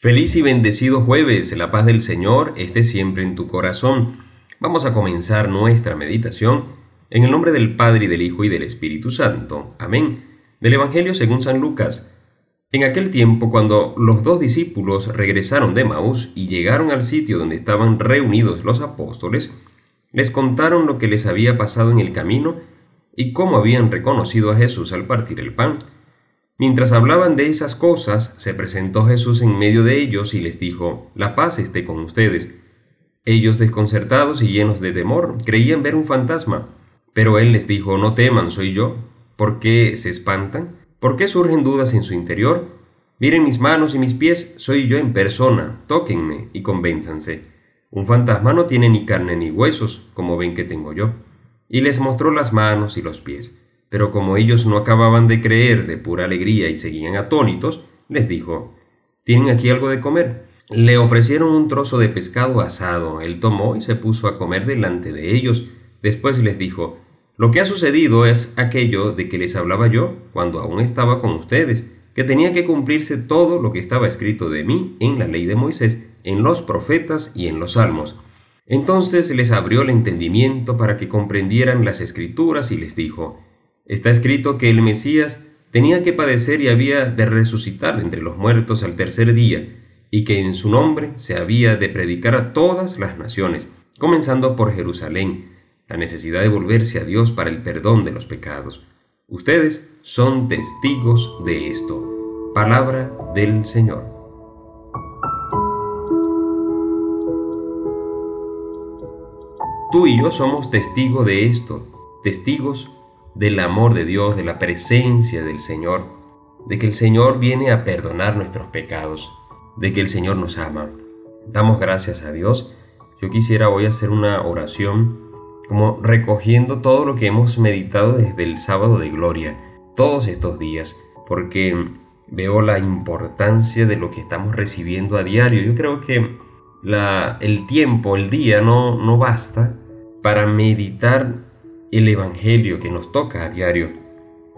Feliz y bendecido jueves, la paz del Señor esté siempre en tu corazón. Vamos a comenzar nuestra meditación en el nombre del Padre y del Hijo y del Espíritu Santo. Amén. Del Evangelio según San Lucas. En aquel tiempo, cuando los dos discípulos regresaron de Maús y llegaron al sitio donde estaban reunidos los apóstoles, les contaron lo que les había pasado en el camino y cómo habían reconocido a Jesús al partir el pan. Mientras hablaban de esas cosas, se presentó Jesús en medio de ellos y les dijo, La paz esté con ustedes. Ellos, desconcertados y llenos de temor, creían ver un fantasma. Pero él les dijo, No teman, soy yo. ¿Por qué se espantan? ¿Por qué surgen dudas en su interior? Miren mis manos y mis pies, soy yo en persona, tóquenme y convénzanse. Un fantasma no tiene ni carne ni huesos, como ven que tengo yo. Y les mostró las manos y los pies. Pero como ellos no acababan de creer de pura alegría y seguían atónitos, les dijo, ¿Tienen aquí algo de comer? Le ofrecieron un trozo de pescado asado, él tomó y se puso a comer delante de ellos. Después les dijo, Lo que ha sucedido es aquello de que les hablaba yo cuando aún estaba con ustedes, que tenía que cumplirse todo lo que estaba escrito de mí en la ley de Moisés, en los profetas y en los salmos. Entonces les abrió el entendimiento para que comprendieran las escrituras y les dijo, Está escrito que el Mesías tenía que padecer y había de resucitar entre los muertos al tercer día, y que en su nombre se había de predicar a todas las naciones, comenzando por Jerusalén, la necesidad de volverse a Dios para el perdón de los pecados. Ustedes son testigos de esto. Palabra del Señor. Tú y yo somos testigos de esto, testigos del amor de Dios, de la presencia del Señor, de que el Señor viene a perdonar nuestros pecados, de que el Señor nos ama. Damos gracias a Dios. Yo quisiera hoy hacer una oración como recogiendo todo lo que hemos meditado desde el sábado de gloria, todos estos días, porque veo la importancia de lo que estamos recibiendo a diario. Yo creo que la, el tiempo, el día no, no basta para meditar el Evangelio que nos toca a diario.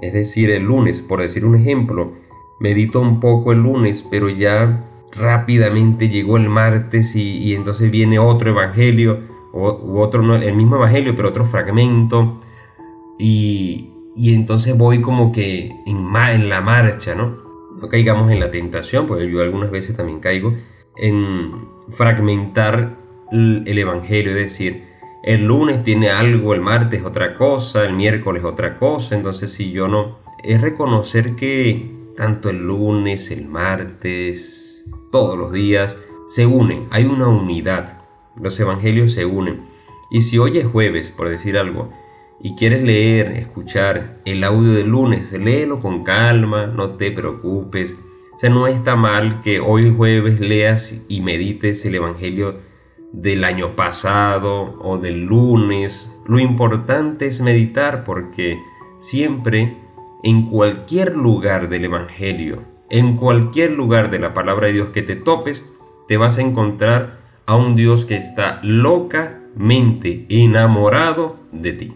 Es decir, el lunes, por decir un ejemplo, medito un poco el lunes, pero ya rápidamente llegó el martes y, entonces viene otro Evangelio, o, u otro, el mismo Evangelio, pero otro fragmento, y, y entonces voy como que en, en la marcha, ¿no? No caigamos en la tentación, porque yo algunas veces también caigo en fragmentar el Evangelio, es decir, el lunes tiene algo, el martes otra cosa, el miércoles otra cosa, entonces si yo no, es reconocer que tanto el lunes, el martes, todos los días se unen, hay una unidad, los evangelios se unen. Y si hoy es jueves, por decir algo, y quieres leer, escuchar el audio del lunes, léelo con calma, no te preocupes. O sea, no está mal que hoy jueves leas y medites el evangelio del año pasado o del lunes. Lo importante es meditar porque siempre en cualquier lugar del Evangelio, en cualquier lugar de la palabra de Dios que te topes, te vas a encontrar a un Dios que está locamente enamorado de ti.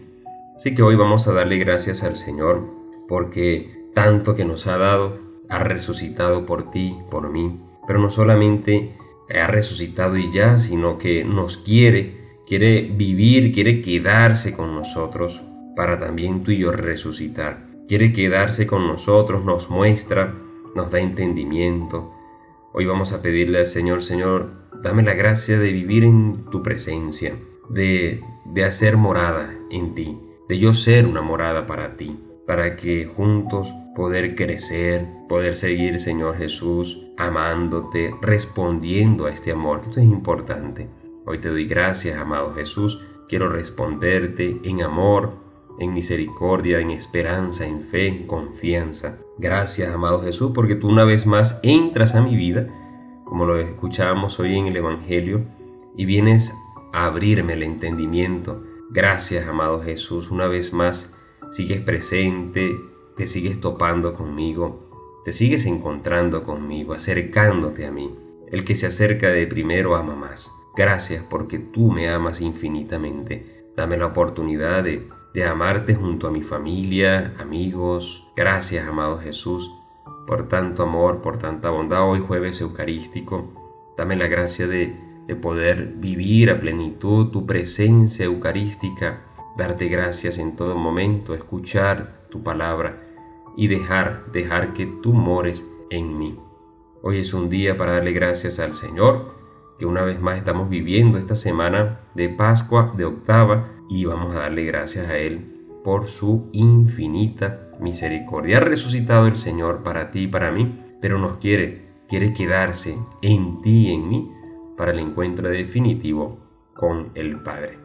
Así que hoy vamos a darle gracias al Señor porque tanto que nos ha dado, ha resucitado por ti, por mí, pero no solamente ha resucitado y ya, sino que nos quiere, quiere vivir, quiere quedarse con nosotros para también tú y yo resucitar. Quiere quedarse con nosotros, nos muestra, nos da entendimiento. Hoy vamos a pedirle al Señor, Señor, dame la gracia de vivir en tu presencia, de, de hacer morada en ti, de yo ser una morada para ti, para que juntos poder crecer, poder seguir, Señor Jesús, amándote, respondiendo a este amor. Esto es importante. Hoy te doy gracias, amado Jesús. Quiero responderte en amor, en misericordia, en esperanza, en fe, en confianza. Gracias, amado Jesús, porque tú una vez más entras a mi vida, como lo escuchábamos hoy en el Evangelio, y vienes a abrirme el entendimiento. Gracias, amado Jesús, una vez más sigues presente, te sigues topando conmigo, te sigues encontrando conmigo, acercándote a mí. El que se acerca de primero ama más. Gracias porque tú me amas infinitamente. Dame la oportunidad de, amarte junto a mi familia, amigos. Gracias, amado Jesús, por tanto amor, por tanta bondad. Hoy jueves eucarístico, dame la gracia de, de poder vivir a plenitud tu presencia eucarística, darte gracias en todo momento, escuchar tu palabra y dejar, dejar que tú mores en mí. Hoy es un día para darle gracias al Señor, que una vez más estamos viviendo esta semana de Pascua, de octava, y vamos a darle gracias a Él por su infinita misericordia. Ha resucitado el Señor para ti y para mí, pero nos quiere, quiere quedarse en ti y en mí para el encuentro definitivo con el Padre.